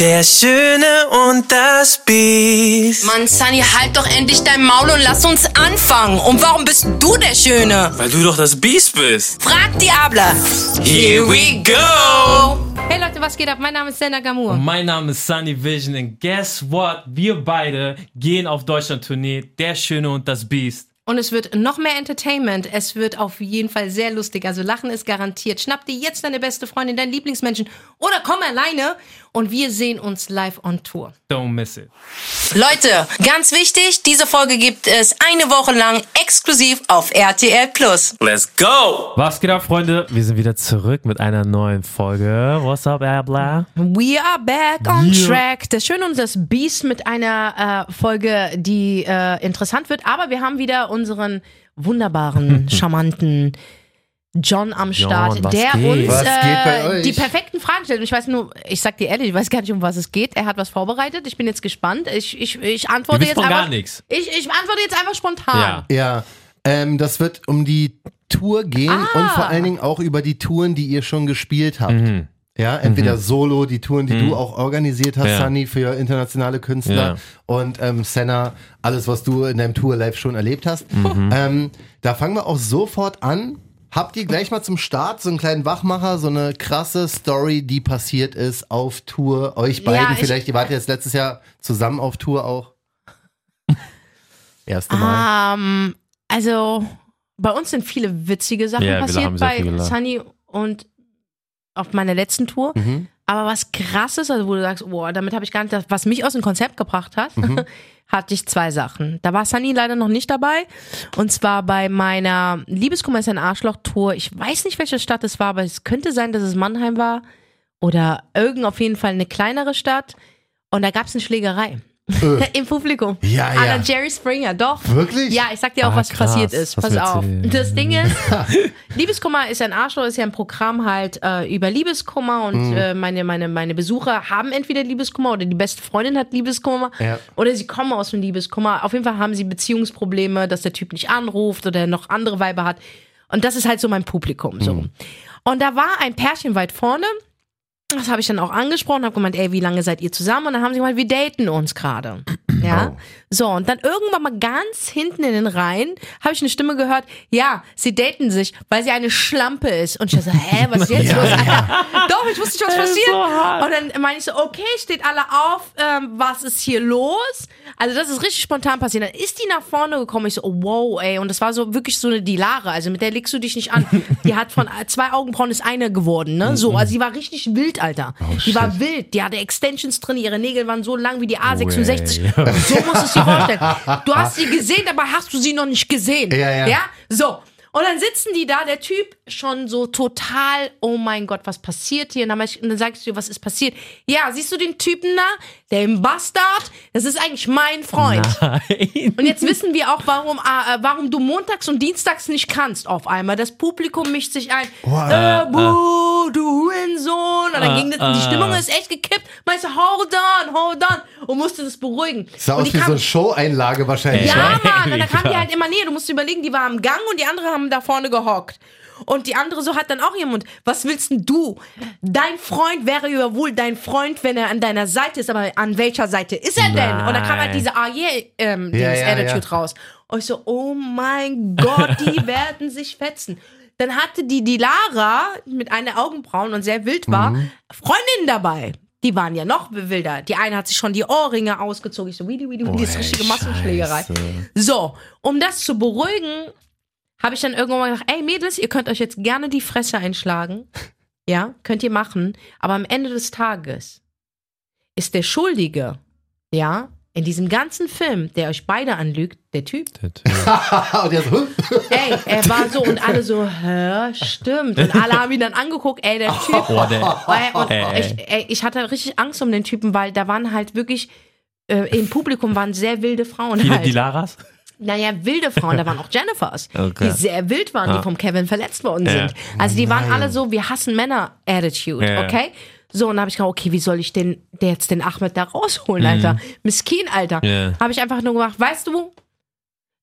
Der Schöne und das Biest. Mann, Sunny, halt doch endlich dein Maul und lass uns anfangen. Und warum bist du der Schöne? Weil du doch das Biest bist. Frag Diabla. Here we go. Hey Leute, was geht ab? Mein Name ist Senna Gamur. Mein Name ist Sunny Vision und guess what? Wir beide gehen auf Deutschland-Tournee. Der Schöne und das Biest. Und es wird noch mehr Entertainment. Es wird auf jeden Fall sehr lustig. Also Lachen ist garantiert. Schnapp dir jetzt deine beste Freundin, deinen Lieblingsmenschen oder komm alleine und wir sehen uns live on Tour. Don't miss it. Leute, ganz wichtig, diese Folge gibt es eine Woche lang exklusiv auf RTL Plus. Let's go. Was geht ab, Freunde? Wir sind wieder zurück mit einer neuen Folge. What's up, Abla? We are back on Yeah. track. Das Schöne und das Biest mit einer äh, Folge, die äh, interessant wird. Aber wir haben wieder unseren wunderbaren, charmanten John am Start, was der geht? uns äh, die perfekten Fragen stellt. Und ich weiß nur, ich sag dir ehrlich, ich weiß gar nicht, um was es geht. Er hat was vorbereitet. Ich bin jetzt gespannt. Ich, ich, ich antworte jetzt von einfach. gar nichts. Ich, ich antworte jetzt einfach spontan. Ja. Ja, ähm, das wird um die Tour gehen Ah. und vor allen Dingen auch über die Touren, die ihr schon gespielt habt. Mhm. Ja, entweder solo, die Touren, die du auch organisiert hast, Ja. Sunny, für internationale Künstler Ja. und ähm, Senna, alles, was du in deinem Tour-Live schon erlebt hast. Mhm. Ähm, da fangen wir auch sofort an. Habt ihr gleich mal zum Start so einen kleinen Wachmacher, so eine krasse Story, die passiert ist auf Tour? Euch Ja, beiden ich- vielleicht, ihr wart jetzt letztes Jahr zusammen auf Tour auch. Erste Mal. Ähm, also, bei uns sind viele witzige Sachen Ja, passiert bei. Sunny und auf meiner letzten Tour. Mhm. Aber was krasses, also wo du sagst, boah, damit habe ich gar nicht, das, was mich aus dem Konzept gebracht hat, Mhm. hatte ich zwei Sachen. Da war Sunny leider noch nicht dabei. Und zwar bei meiner Liebeskummer ist ein Arschloch-Tour. Ich weiß nicht, welche Stadt es war, aber es könnte sein, dass es Mannheim war. Oder irgend auf jeden Fall eine kleinere Stadt. Und da gab es eine Schlägerei. Im Publikum. Äh. Ja, An ja. der Jerry Springer, doch. Wirklich? Ja, ich sag dir auch, Ah, was krass. passiert ist. Was Pass auf. dir- Das Ding ist, Liebeskummer ist ja ein Arschloch, ist ja ein Programm halt äh, über Liebeskummer und Mhm. äh, meine, meine, meine Besucher haben entweder Liebeskummer oder die beste Freundin hat Liebeskummer Ja. oder sie kommen aus dem Liebeskummer. Auf jeden Fall haben sie Beziehungsprobleme, dass der Typ nicht anruft oder noch andere Weiber hat. Und das ist halt so mein Publikum. So. Mhm. Und da war ein Pärchen weit vorne. Das habe ich dann auch angesprochen, habe gemeint, ey, wie lange seid ihr zusammen? Und dann haben sie gemeint, wir daten uns gerade. Ja. Oh. So, und dann irgendwann mal ganz hinten in den Reihen habe ich eine Stimme gehört, ja, sie daten sich, weil sie eine Schlampe ist. Und ich so, hä, was ist jetzt los? Alter? Doch, ich wusste nicht, was passiert. und dann meine ich so, okay, steht alle auf, ähm, was ist hier los? Also das ist richtig spontan passiert. Dann ist die nach vorne gekommen, ich so, oh, wow, ey. Und das war so wirklich so eine Dilare, also mit der legst du dich nicht an. Die hat von äh, zwei Augenbrauen ist eine geworden, ne? So, also die war richtig wild, Alter. die war wild, die hatte Extensions drin, ihre Nägel waren so lang wie die A66. So musst du es dir vorstellen. Du hast sie gesehen, aber hast du sie noch nicht gesehen. Ja, ja. Ja, so. Und dann sitzen die da, der Typ schon so total, oh mein Gott, was passiert hier? Und dann, ich- und dann sagst du dir, was ist passiert? Ja, siehst du den Typen da? Den Bastard? Das ist eigentlich mein Freund. Und jetzt wissen wir auch, warum, äh, warum du montags und dienstags nicht kannst auf einmal. Das Publikum mischt sich ein. Äh, buh, du Hurensohn. Und dann ging das, die Stimmung ist echt gekippt. Meinst du, hold on, hold on. Und musste das beruhigen. Sah und aus wie so kam- eine Show-Einlage wahrscheinlich. ja, ne? Mann. Und dann kamen die halt immer näher. Du musst überlegen, die war am Gang und die andere haben da vorne gehockt. Und die andere so hat dann auch ihren Mund. Was willst denn du? Dein Freund wäre ja wohl dein Freund, wenn er an deiner Seite ist. Aber an welcher Seite ist er denn? Und dann kam halt Nein. diese ah yeah, ähm, Ja, ja, Attitude ja. raus. Und ich so, oh mein Gott, die werden sich fetzen. Dann hatte die, die Lara mit einer Augenbrauen und sehr wild war, Mhm. Freundinnen dabei. Die waren ja noch wilder. Die eine hat sich schon die Ohrringe ausgezogen. Ich so, wie die, wie die, wie die, das ist richtige Massenschlägerei. So, um das zu beruhigen, habe ich dann irgendwann mal gedacht, ey Mädels, ihr könnt euch jetzt gerne die Fresse einschlagen. Ja, könnt ihr machen. Aber am Ende des Tages ist der Schuldige, ja, in diesem ganzen Film, der euch beide anlügt, der Typ. und der so, Ey, er war so und alle so, hä, stimmt. Und alle haben ihn dann angeguckt, ey, der Typ. Oh, der, Ey, und Ey. ich, ey, ich hatte richtig Angst um den Typen, weil da waren halt wirklich, äh, im Publikum waren sehr wilde Frauen. viele halt. Dilaras? Naja, wilde Frauen, da waren auch Jennifers, Okay. die sehr wild waren, die vom Kevin verletzt worden Ja. sind. Also die waren alle so, wir hassen Männer-Attitude, Ja. okay? So, und da habe ich gedacht, okay, wie soll ich denn der jetzt den Ahmed da rausholen, Alter? Miskin, Alter. Ja. Habe ich einfach nur gemacht, weißt du,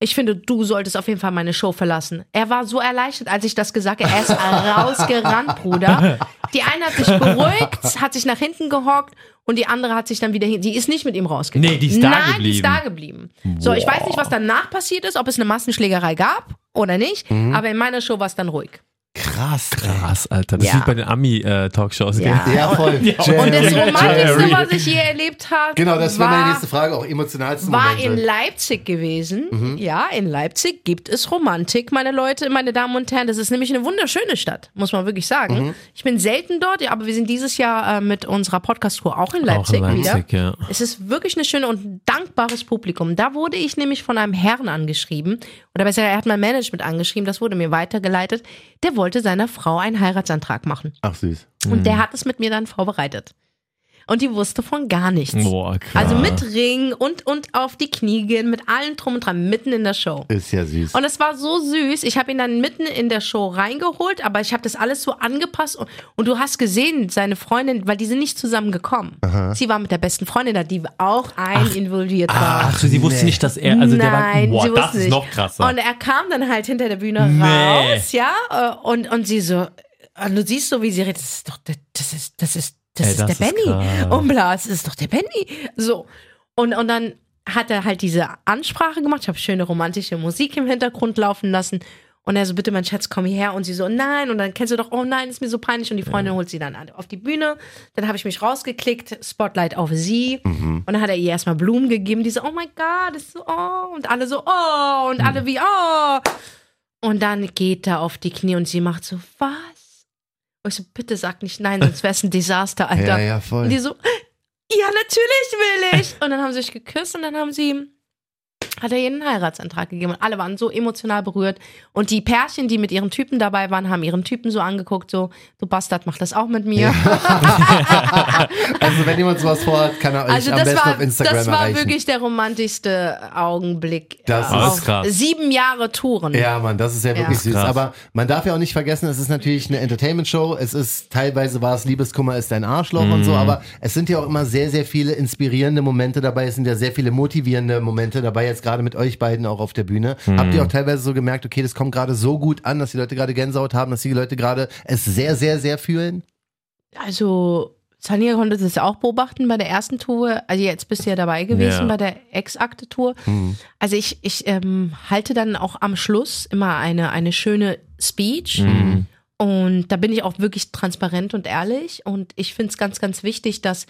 Ich finde, du solltest auf jeden Fall meine Show verlassen. Er war so erleichtert, als ich das gesagt habe. Er ist rausgerannt, Bruder. Die eine hat sich beruhigt, hat sich nach hinten gehockt und die andere hat sich dann wieder hin. Die ist nicht mit ihm rausgegangen. Nee, die ist da Nein, die geblieben. ist da geblieben. So, ich weiß nicht, was danach passiert ist, ob es eine Massenschlägerei gab oder nicht, Mhm. aber in meiner Show war es dann ruhig. Krass. Krass, Alter. Das Ja. ist bei den Ami-Talkshows, Ja. gell? Ja, voll. Und das Jerry. Romantischste, was ich je erlebt habe, Genau, das wäre meine war, nächste Frage, auch emotionalste war Momente. in Leipzig gewesen. Mhm. Ja, in Leipzig gibt es Romantik, meine Leute, meine Damen und Herren. Das ist nämlich eine wunderschöne Stadt, muss man wirklich sagen. Mhm. Ich bin selten dort, ja, aber wir sind dieses Jahr äh, mit unserer Podcast-Tour auch in Leipzig, Auch in Leipzig, wieder. ja. Es ist wirklich eine schöne und dankbares Publikum. Da wurde ich nämlich von einem Herrn angeschrieben, oder besser, er hat mein Management angeschrieben, das wurde mir weitergeleitet. Der wollte seiner Frau einen Heiratsantrag machen. Ach süß. Und der hat es mit mir dann vorbereitet. Und die wusste von gar nichts. Boah, krass. Also mit Ring und, und auf die Knie gehen, mit allem drum und dran, mitten in der Show. Ist ja süß. Und es war so süß. Ich habe ihn dann mitten in der Show reingeholt, aber ich habe das alles so angepasst. Und, und du hast gesehen, seine Freundin, weil die sind nicht zusammengekommen. Sie war mit der besten Freundin da, die auch ein involviert war. Ach, sie wusste nicht, dass er, also der war, Nein, boah, sie das wusste ist nicht. noch krasser. Und er kam dann halt hinter der Bühne Nee. raus, ja, äh, und, und sie so, und du siehst so, wie sie redet, das ist doch, das ist, das ist, das Ey, ist das der ist Benny. krass. Und bla, das ist doch der Benny. So. Und, und dann hat er halt diese Ansprache gemacht. Ich habe schöne romantische Musik im Hintergrund laufen lassen. Und er so, bitte, mein Schatz, komm hierher. Und sie so, nein. Und dann kennst du doch, oh nein, ist mir so peinlich. Und die Freundin holt sie dann an- auf die Bühne. Dann habe ich mich rausgeklickt, Spotlight auf sie. Und dann hat er ihr erstmal Blumen gegeben. Die so, oh mein Gott, ist so, oh. Und alle so, oh. Und alle wie, oh. Und dann geht er auf die Knie und sie macht so, was? Ich so, bitte sag nicht nein, sonst wäre es ein Desaster, Alter. Ja, ja, voll. Und die so, ja, natürlich will ich. Und dann haben sie sich geküsst und dann haben sie, hat er ihr einen Heiratsantrag gegeben. Und alle waren so emotional berührt. Und die Pärchen, die mit ihren Typen dabei waren, haben ihren Typen so angeguckt, so, du Bastard, mach das auch mit mir. Also wenn jemand sowas vorhat, kann er euch Also am das besten war, auf Instagram das war erreichen. wirklich der romantischste Augenblick. Das äh, ist krass. Sieben Jahre Touren. Ja, Mann, das ist ja wirklich süß. Krass. Aber man darf ja auch nicht vergessen, es ist natürlich eine Entertainment-Show. Es ist teilweise war es Liebeskummer ist ein Arschloch und Mhm. so, aber es sind ja auch immer sehr, sehr viele inspirierende Momente dabei. Es sind ja sehr viele motivierende Momente dabei, jetzt gerade mit euch beiden auch auf der Bühne. Mhm. Habt ihr auch teilweise so gemerkt, okay, das kommt gerade so gut an, dass die Leute gerade Gänsehaut haben, dass die Leute gerade es sehr, sehr, sehr fühlen? Also, Sanja konnte das auch beobachten bei der ersten Tour. Also jetzt bist du ja dabei gewesen Ja. bei der Ex-Akte-Tour. Also ich, ich ähm, halte dann auch am Schluss immer eine, eine schöne Speech. Und da bin ich auch wirklich transparent und ehrlich. Und ich finde es ganz, ganz wichtig, dass,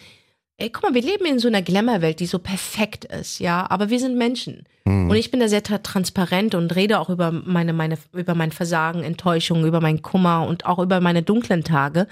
ey, guck mal, wir leben in so einer Glamour-Welt, die so perfekt ist, ja. Aber wir sind Menschen. Und ich bin da sehr tra- transparent und rede auch über meine, meine, über mein Versagen, Enttäuschung, über meinen Kummer und auch über meine dunklen Tage.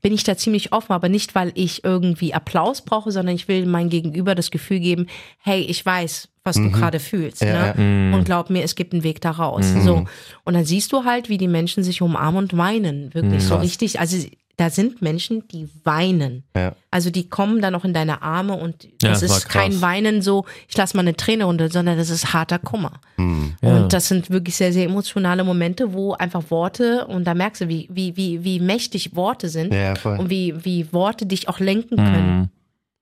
Bin ich da ziemlich offen, aber nicht, weil ich irgendwie Applaus brauche, sondern ich will mein Gegenüber das Gefühl geben, hey, ich weiß, was du gerade fühlst. Ja, ne? Und glaub mir, es gibt einen Weg da raus. So. Und dann siehst du halt, wie die Menschen sich umarmen und weinen. Wirklich so richtig. Also da sind Menschen, die weinen. Ja. Also die kommen dann auch in deine Arme und Ja, das das ist kein. Weinen so, ich lasse mal eine Träne runter, sondern das ist harter Kummer. Und das sind wirklich sehr, sehr emotionale Momente, wo einfach Worte, und da merkst du, wie, wie, wie, wie mächtig Worte sind Ja, und wie, wie Worte dich auch lenken können.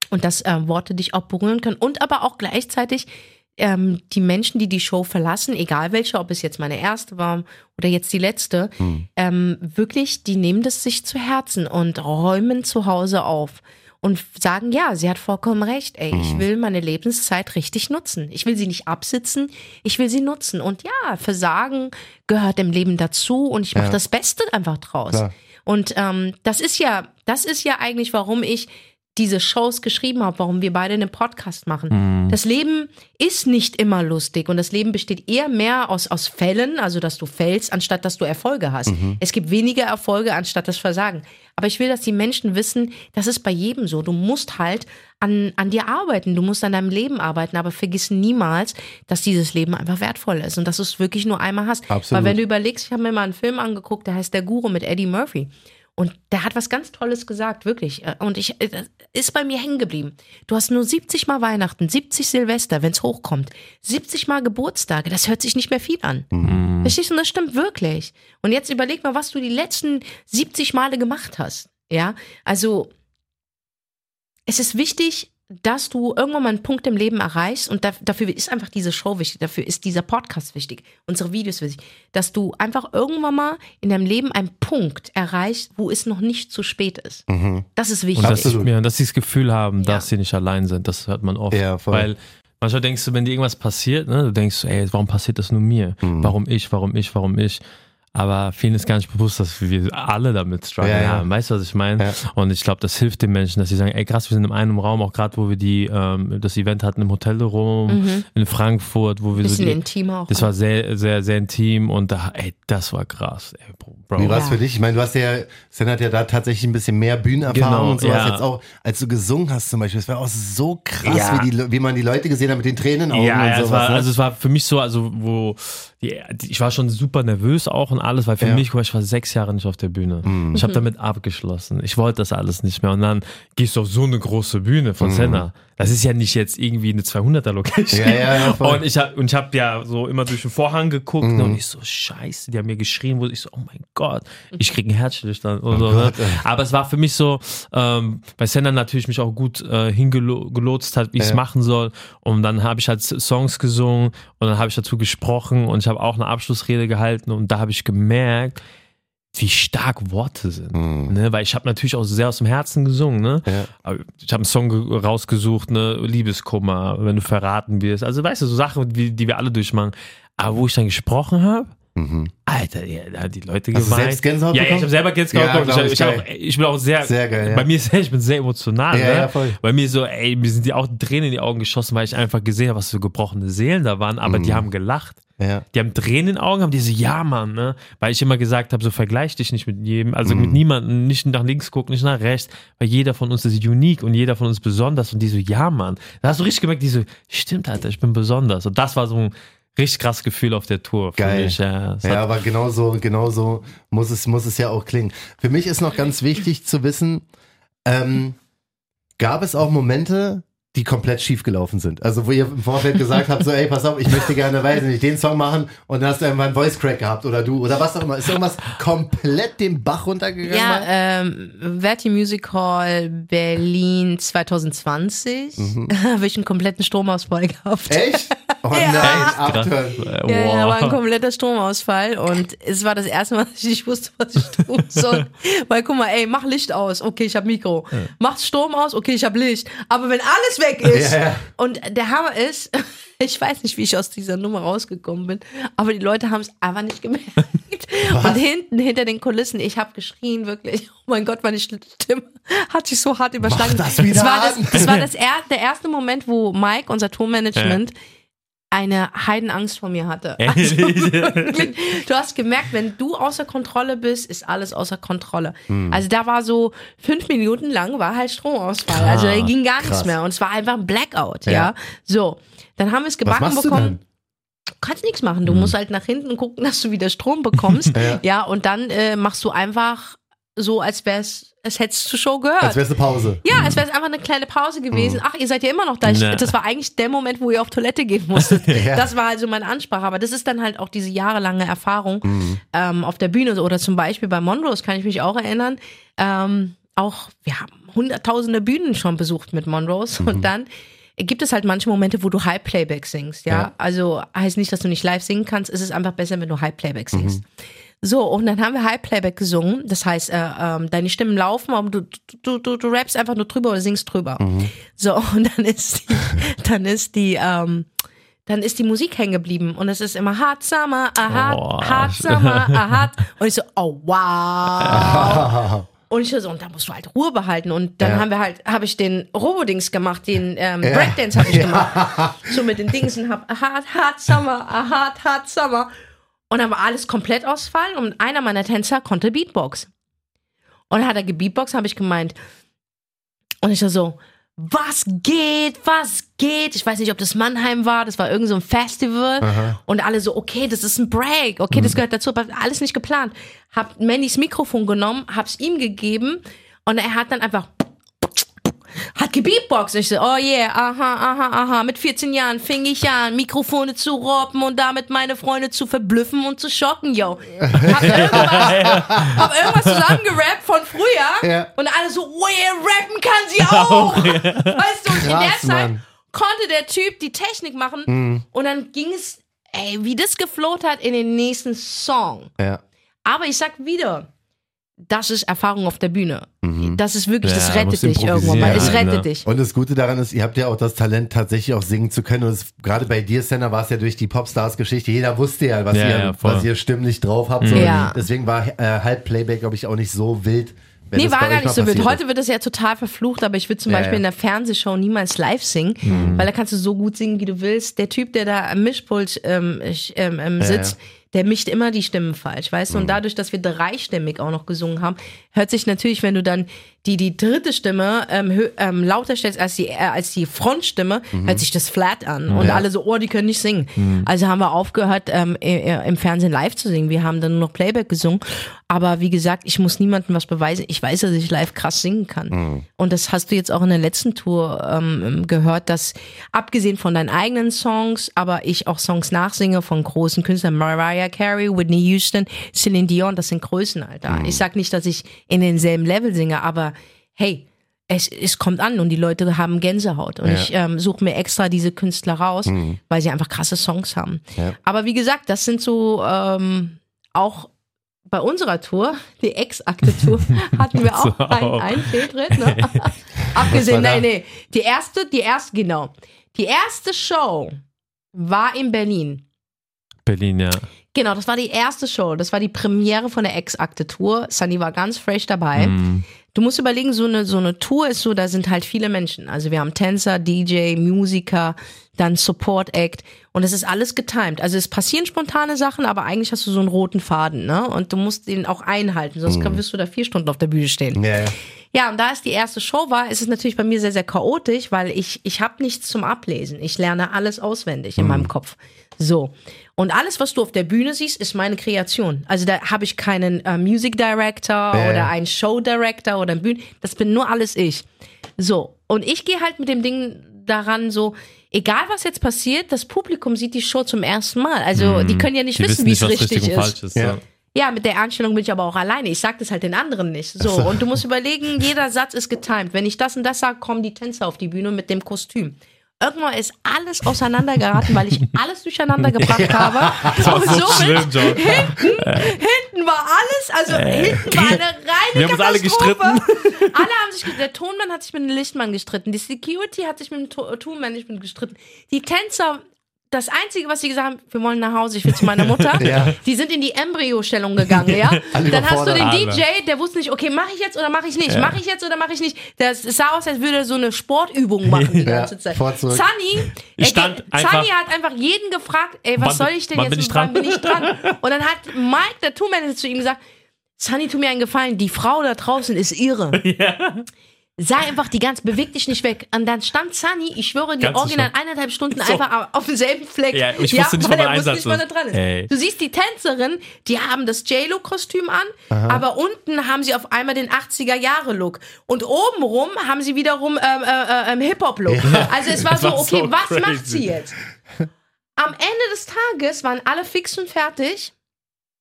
Und dass äh, Worte dich auch berühren können. Und aber auch gleichzeitig ähm, die Menschen, die die Show verlassen, egal welche, ob es jetzt meine erste war oder jetzt die letzte, ähm, wirklich, die nehmen das sich zu Herzen und räumen zu Hause auf und sagen, ja, sie hat vollkommen recht, ey, ich will meine Lebenszeit richtig nutzen. Ich will sie nicht absitzen, ich will sie nutzen. Und ja, Versagen gehört im Leben dazu und ich mache Ja. das Beste einfach draus. Klar. Und ähm, das ist ja, das ist ja eigentlich, warum ich diese Shows geschrieben habe, warum wir beide einen Podcast machen. Das Leben ist nicht immer lustig und das Leben besteht eher mehr aus, aus Fällen, also dass du fällst, anstatt dass du Erfolge hast. Es gibt weniger Erfolge anstatt das Versagen. Aber ich will, dass die Menschen wissen, das ist bei jedem so. Du musst halt an, an dir arbeiten, du musst an deinem Leben arbeiten, aber vergiss niemals, dass dieses Leben einfach wertvoll ist und dass du es wirklich nur einmal hast. Absolut. Weil wenn du überlegst, ich habe mir mal einen Film angeguckt, der heißt Der Guru mit Eddie Murphy. Und der hat was ganz Tolles gesagt, wirklich. Äh, Und ich, äh, das ist bei mir hängen geblieben. Du hast nur 70 Mal Weihnachten, 70 Silvester, wenn es hochkommt, 70 Mal Geburtstage. Das hört sich nicht mehr viel an. Verstehst du? Und das stimmt wirklich. Und jetzt überleg mal, was du die letzten 70 Male gemacht hast. Ja, also es ist wichtig, dass du irgendwann mal einen Punkt im Leben erreichst und da, dafür ist einfach diese Show wichtig, dafür ist dieser Podcast wichtig, unsere Videos wichtig, dass du einfach irgendwann mal in deinem Leben einen Punkt erreichst, wo es noch nicht zu spät ist. Das ist wichtig. Und dass, Absolut. ja, dass sie das Gefühl haben, Ja. dass sie nicht allein sind, das hört man oft. Ja, voll. Weil manchmal denkst du, wenn dir irgendwas passiert, ne, du denkst, ey, warum passiert das nur mir? Mhm. Warum ich, warum ich, warum ich? Aber vielen ist gar nicht bewusst, dass wir alle damit strugglen Ja, ja. haben. Weißt du, was ich meine? Ja. Und ich glaube, das hilft den Menschen, dass sie sagen, ey krass, wir sind in einem Raum, auch gerade wo wir die ähm, das Event hatten im Hotel Rom in Frankfurt, wo wir Mhm. Bisschen so die, intimer auch. das war sehr, sehr, sehr intim und da, ey, das war krass. Ey, Bro, Bro. Wie war es Ja. für dich? Ich meine, du hast ja, Sen hat ja da tatsächlich ein bisschen mehr Bühnenerfahrung Genau, und sowas. ja. Jetzt auch, als du gesungen hast zum Beispiel, es war auch so krass, Ja. wie, die, wie man die Leute gesehen hat mit den Tränen Ja, und ja es sowas. war, ne? also es war für mich so, also wo die, ich war schon super nervös auch und alles, weil für Ja. mich, guck mal, ich war sechs Jahre nicht auf der Bühne. Ich habe damit abgeschlossen. Ich wollte das alles nicht mehr. Und dann gehst du auf so eine große Bühne von Senna. Das ist ja nicht jetzt irgendwie eine 200er Location. Ja, ja, ja, voll. Und ich habe und ich habe ja so immer durch den Vorhang geguckt ne, und ich so Scheiße, die haben mir geschrien, wo ich so oh mein Gott, ich krieg einen Herzstillstand und so. Ne? Gott. Aber es war für mich so, ähm, weil Senna natürlich mich auch gut äh, hingelotst hat, wie ich es Ja. machen soll. Und dann habe ich halt Songs gesungen und dann habe ich dazu gesprochen und ich habe auch eine Abschlussrede gehalten und da habe ich gemerkt, wie stark Worte sind. Ne? Weil ich habe natürlich auch sehr aus dem Herzen gesungen. Ne? Ja. Ich habe einen Song ge- rausgesucht, ne? Liebeskummer, wenn du verraten wirst. Also weißt du, so Sachen, die, die wir alle durchmachen. Aber wo ich dann gesprochen habe, Alter, ja, da die Leute Mhm. Hast du geweint. selbst Gänsehaut ja, ja, ich habe selber Gänsehaut Ja, bekommen. ich, ich, auch, ich bin auch sehr, Sehr geil, ja. bei mir ich bin sehr emotional. Ja, ne? ja, voll. Bei mir so, ey, mir sind die auch Tränen in die Augen geschossen, weil ich einfach gesehen habe, was für gebrochene Seelen da waren, aber Mhm. die haben gelacht. Ja. Die haben Tränen in den Augen, haben die so, ja, Mann, ne? Weil ich immer gesagt habe, so vergleich dich nicht mit jedem, also Mhm. mit niemandem, nicht nach links gucken, nicht nach rechts, weil jeder von uns ist unique und jeder von uns besonders und die so, ja, Mann. Da hast du richtig gemerkt, die so, stimmt, Alter, ich bin besonders. Und das war so ein richtig krasses Gefühl auf der Tour. Geil. Mich, ja. Ja, aber genauso, genauso muss es, muss es ja auch klingen. Für mich ist noch ganz wichtig zu wissen, ähm, gab es auch Momente, die komplett schief gelaufen sind. Also wo ihr im Vorfeld gesagt habt, so ey, pass auf, ich möchte gerne, weiß nicht, den Song machen und dann hast du irgendwann einen Voice Crack gehabt oder du oder was auch immer. Ist irgendwas komplett den Bach runtergegangen? Ja, ähm, Verti Music Hall Berlin 2020 habe ich einen kompletten Stromausfall gehabt. Echt? Oh Ja. nein, Echt? abtören. Äh, Ja, ja, war ein wow. kompletter Stromausfall und es war das erste Mal, dass ich nicht wusste, was ich tun soll. Weil guck mal, ey, mach Licht aus, okay, ich hab Mikro. Mach Strom aus, okay, ich hab Licht. Aber wenn alles weg ist Ja, ja. und der Hammer ist, ich weiß nicht, wie ich aus dieser Nummer rausgekommen bin, aber die Leute haben es einfach nicht gemerkt. Und hinten, hinter den Kulissen, ich habe geschrien, wirklich. Oh mein Gott, meine Stimme hat sich so hart überschlagen. das wieder das war, das, das war das er, der erste Moment, wo Mike, unser Tourmanagement, eine Heidenangst vor mir hatte. Also du hast gemerkt, wenn du außer Kontrolle bist, ist alles außer Kontrolle. Hm. Also da war so fünf Minuten lang war halt Stromausfall. Also da ging gar nichts krass. mehr und es war einfach ein Blackout. Ja. Ja. So, dann haben wir es gebacken bekommen. Du kannst nichts machen. Du musst halt nach hinten gucken, dass du wieder Strom bekommst. Ja. ja. und dann äh, machst du einfach so, als wär's, als hättest du Show gehört. Als wär's eine Pause. Ja, es wäre einfach eine kleine Pause gewesen. Ach, ihr seid ja immer noch da. Ich. Das war eigentlich der Moment, wo ihr auf Toilette gehen musstet. Ja. Das war also meine Ansprache. Aber das ist dann halt auch diese jahrelange Erfahrung ähm, auf der Bühne oder zum Beispiel bei Monrose kann ich mich auch erinnern. Ähm, auch wir haben hunderttausende Bühnen schon besucht mit Monrose und dann gibt es halt manche Momente, wo du High Playback singst. Ja, Ja. also heißt nicht, dass du nicht live singen kannst. Es ist einfach besser, wenn du High Playback singst. So, und dann haben wir High Playback gesungen. Das heißt, äh, ähm, deine Stimmen laufen, aber du, du, du, du rappst einfach nur drüber oder singst drüber. So, und dann ist die, dann ist die, ähm, dann ist die Musik hängen geblieben und es ist immer Hard Summer, a hard, Oh. hard Summer, a hard. Und ich so, oh wow. Und ich so, und da musst du halt Ruhe behalten. Und dann Ja. haben wir halt, habe ich den Robodings gemacht, den ähm, Ja. Breakdance habe ich gemacht. So mit den Dingsen, hab a hard, hard Summer, a hard, hard Summer. Und dann war alles komplett ausfallen und einer meiner Tänzer konnte Beatbox. Und dann hat er gebeatboxt, habe ich gemeint. Und ich war so, was geht, was geht? Ich weiß nicht, ob das Mannheim war, das war irgend so ein Festival. Und alle so, okay, das ist ein Break, okay, das gehört dazu, aber alles nicht geplant. Hab Mannys Mikrofon genommen, hab's ihm gegeben und er hat dann einfach hat gebeatboxt. Ich so, oh yeah, aha, aha, aha. Mit 14 Jahren fing ich an, Mikrofone zu robben und damit meine Freunde zu verblüffen und zu schocken, yo. Hab irgendwas, hab irgendwas zusammengerappt von früher Ja. und alle so, oh yeah, rappen kann sie auch. Weißt du, und in der Zeit Mann. konnte der Typ die Technik machen und dann ging es, ey, wie das gefloht hat in den nächsten Song. Ja. Aber ich sag wieder, das ist Erfahrung auf der Bühne. Das ist wirklich, Ja, das rettet dich irgendwann mal. Es rettet ne? dich. Und das Gute daran ist, ihr habt ja auch das Talent, tatsächlich auch singen zu können. Und gerade bei dir, Senna, war es ja durch die Popstars-Geschichte. Jeder wusste ja, was, Ja, ihr, ja, was ihr stimmlich drauf habt. So. Ja. Deswegen war äh, Halbplayback, glaube ich, auch nicht so wild. wenn Nee, war gar nicht so wild. Heute wird das ja total verflucht, aber ich würde zum Ja, Beispiel ja. in der Fernsehshow niemals live singen, Mhm. weil da kannst du so gut singen, wie du willst. Der Typ, der da am Mischpult ähm, ich, ähm, ähm, sitzt, der mischt immer die Stimmen falsch, weißt du? Mhm. Und dadurch, dass wir dreistimmig auch noch gesungen haben, hört sich natürlich, wenn du dann die, die dritte Stimme ähm, ähm, lauter stellst als die, äh, als die Frontstimme, Mhm. hört sich das flat an. Und alle so, oh, die können nicht singen. Also haben wir aufgehört, ähm, im Fernsehen live zu singen. Wir haben dann nur noch Playback gesungen. Aber wie gesagt, ich muss niemandem was beweisen. Ich weiß, dass ich live krass singen kann. Und das hast du jetzt auch in der letzten Tour ähm, gehört, dass abgesehen von deinen eigenen Songs, aber ich auch Songs nachsinge von großen Künstlern, Mariah Carey, Whitney Houston, Celine Dion, das sind Größen, Alter. Ich sag nicht, dass ich in denselben Level singe, aber hey, es, es kommt an und die Leute haben Gänsehaut. Und Ja. ich ähm, suche mir extra diese Künstler raus, weil sie einfach krasse Songs haben. Ja. Aber wie gesagt, das sind so ähm, auch bei unserer Tour, die Ex-Akte-Tour, hatten wir auch So. einen, einen Fehltritt. Ne? Abgesehen, da? nee, nee. Die erste, die erste, genau. Die erste Show war in Berlin. Berlin, ja. Genau, das war die erste Show. Das war die Premiere von der Ex-Akte-Tour. Sunny war ganz fresh dabei. Mhm. Du musst überlegen, so eine, so eine Tour ist so, da sind halt viele Menschen. Also wir haben Tänzer, DJ, Musiker, dann Support Act und es ist alles getimed. Also es passieren spontane Sachen, aber eigentlich hast du so einen roten Faden, ne? Und du musst den auch einhalten, sonst Mhm. wirst du da vier Stunden auf der Bühne stehen. Ja, ja. Ja, und da es die erste Show war, ist es natürlich bei mir sehr, sehr chaotisch, weil ich, ich habe nichts zum Ablesen. Ich lerne alles auswendig in meinem Kopf. So. Und alles, was du auf der Bühne siehst, ist meine Kreation. Also da habe ich keinen äh, Music Director Ja, oder einen Show Director oder ein Bühnen. Das bin nur alles ich. So. Und ich gehe halt mit dem Ding daran so, egal was jetzt passiert, das Publikum sieht die Show zum ersten Mal. Also die können ja nicht Die wissen, wie es richtig richtig ist. ist. Ja. Ja. Ja, mit der Einstellung bin ich aber auch alleine. Ich sag das halt den anderen nicht. So, und du musst überlegen, jeder Satz ist getimed. Wenn ich das und das sage, kommen die Tänzer auf die Bühne mit dem Kostüm. Irgendwann ist alles auseinandergeraten, weil ich alles durcheinander gebracht habe. War und so somit schlimm, John. hinten war alles, also hinten war eine reine Wir haben uns alle Katastrophe. Alle haben sich, der Tonmann hat sich mit dem Lichtmann gestritten, die Security hat sich mit dem To- Tonmanagement gestritten, die Tänzer, das Einzige, was sie gesagt haben, wir wollen nach Hause, ich will zu meiner Mutter, Ja. die sind in die Embryo-Stellung gegangen, ja. Dann hast du den. DJ, der wusste nicht, okay, mache ich jetzt oder mache ich nicht, mache ich jetzt oder mache ich nicht. Das es sah aus, als würde er so eine Sportübung machen die Ja, ganze Zeit. Sunny, Ich er stand Sunny hat einfach jeden gefragt, ey, was Wann- soll ich denn wann jetzt bin ich wann dran? bin ich dran? Und dann hat Mike, der Tourmanager, zu ihm gesagt, Sunny, tu mir einen Gefallen, die Frau da draußen ist irre. Sei einfach die ganz, beweg dich nicht weg. Und dann stand Sunny, ich schwöre, die original Show. eineinhalb Stunden So. einfach auf demselben Fleck. Ja, ich wusste nicht, weil er wusste nicht, wann er ist. dran ist. Ey. Du siehst die Tänzerin, die haben das J-Lo-Kostüm an, aber unten haben sie auf einmal den 80er-Jahre-Look. Und obenrum haben sie wiederum ähm, äh, äh, ähm, Hip-Hop-Look. Also es war so, war okay, so was crazy. macht sie jetzt? Am Ende des Tages waren alle fix und fertig.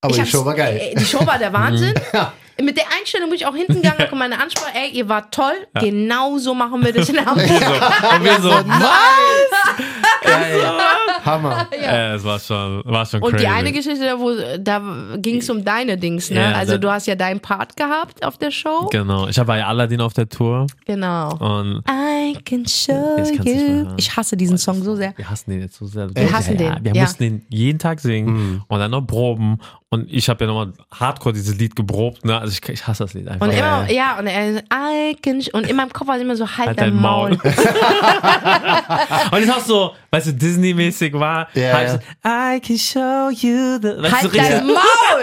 Aber Ich die Show war geil. äh, Die Show war der Wahnsinn. Ja. Mit der Einstellung bin ich auch hinten gegangen und meine Ansprache, ey, ihr wart toll, genau so machen wir das in Hamburg. Und wir so, Hammer. äh, es war schon, war schon Und crazy. die eine Geschichte, da, wo, da ging es um deine Dings, ne? Ja, also du hast ja deinen Part gehabt auf der Show. Genau, ich habe ja Aladdin auf der Tour Genau. und I can show you. Ich hasse diesen Song so sehr. wir hassen den jetzt so sehr. Wir hassen ja, den, Wir ja. mussten den jeden Tag singen Mhm. und dann noch proben und ich habe ja nochmal hardcore dieses Lied geprobt, ne? Also ich, ich hasse das Lied einfach. Und immer, ja, und er I can und in meinem Kopf war es immer so, halt, Halt dein Maul. Maul. und es auch so, weißt du, Disney-mäßig war, Ja, ich ja. so, I can show you the, weißt Halt du, dein Maul!